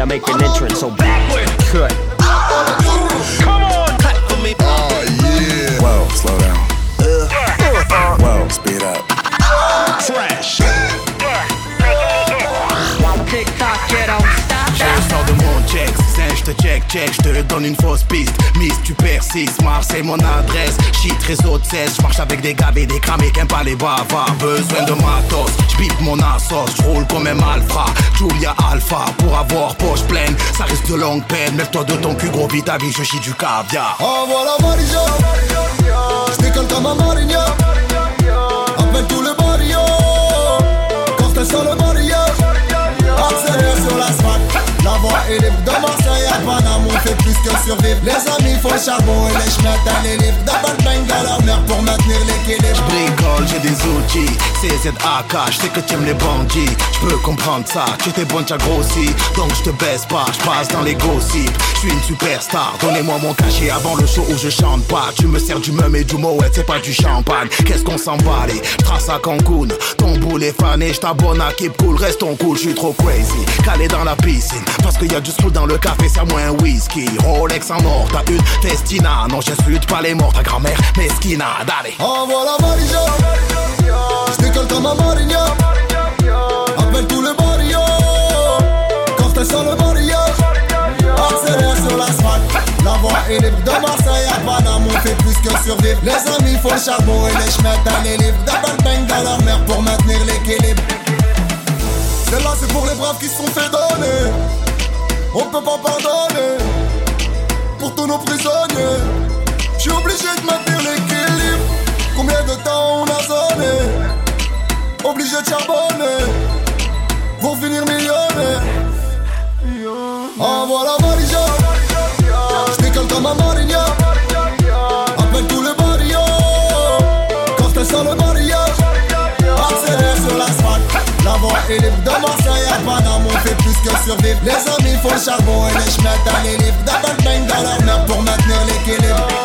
I make an entrance. So backward, cut. Come on, cut for me. Oh yeah. Whoa, slow down. Whoa, speed up. Trash. You don't stop. Je sors de mon check, c'est je te check, check, je te donne une fausse piste. Miss, tu persistes, Marseille, mon adresse. Shit, réseau de 16, je marche avec des gavés, des cramés, qu'un pas les bavards. Besoin de matos, je mon assos, roule comme un malfrat. Julia Alpha, pour avoir poche pleine, ça risque de longue peine. Mets-toi de ton cul, gros vite, ta vie, je chie du caviar. Envoie la Marija, que survivre. Les amis font le charbon et les chemins à les. Double bang dans leur mère pour maintenir l'équilibre. Bricole, j'ai des outils, CZAK, je sais que t'aimes les bandits Je peux comprendre ça, tu étais bonne, t'as grossi Donc je te baisse pas, je passe dans les gossips Je suis une superstar, donnez-moi mon cachet avant le show où je chante pas. Tu me sers du même et du moët, c'est pas du champagne. Qu'est-ce qu'on les traces à Cancun. Ton boule est fané, je t'abonne à Keep Cool. Restons cool, je trop crazy. Calé dans la piscine, parce qu'il y a du screw dans le café C'est moins whisky, Rolex en or, t'as une festina. Non j'insulte pas les morts, ta grand-mère mesquina, allez Envoie la Marija, je décolle comme un De Marseille à Panama, on fait plus que survivre. Les amis font le charbon et les chemins à les livres. Double bang dans leur mère pour maintenir l'équilibre. Celle-là, c'est pour les braves qui se sont fait donner. On peut pas pardonner pour tous nos prisonniers. J'suis obligé de maintenir l'équilibre. Combien de temps on a sonné? Obligé de charbonner Est libre de Marseille à Panama On fait plus que survivre. Les amis font le charbon et les chemins à les livres Double bang dans leur pour maintenir l'équilibre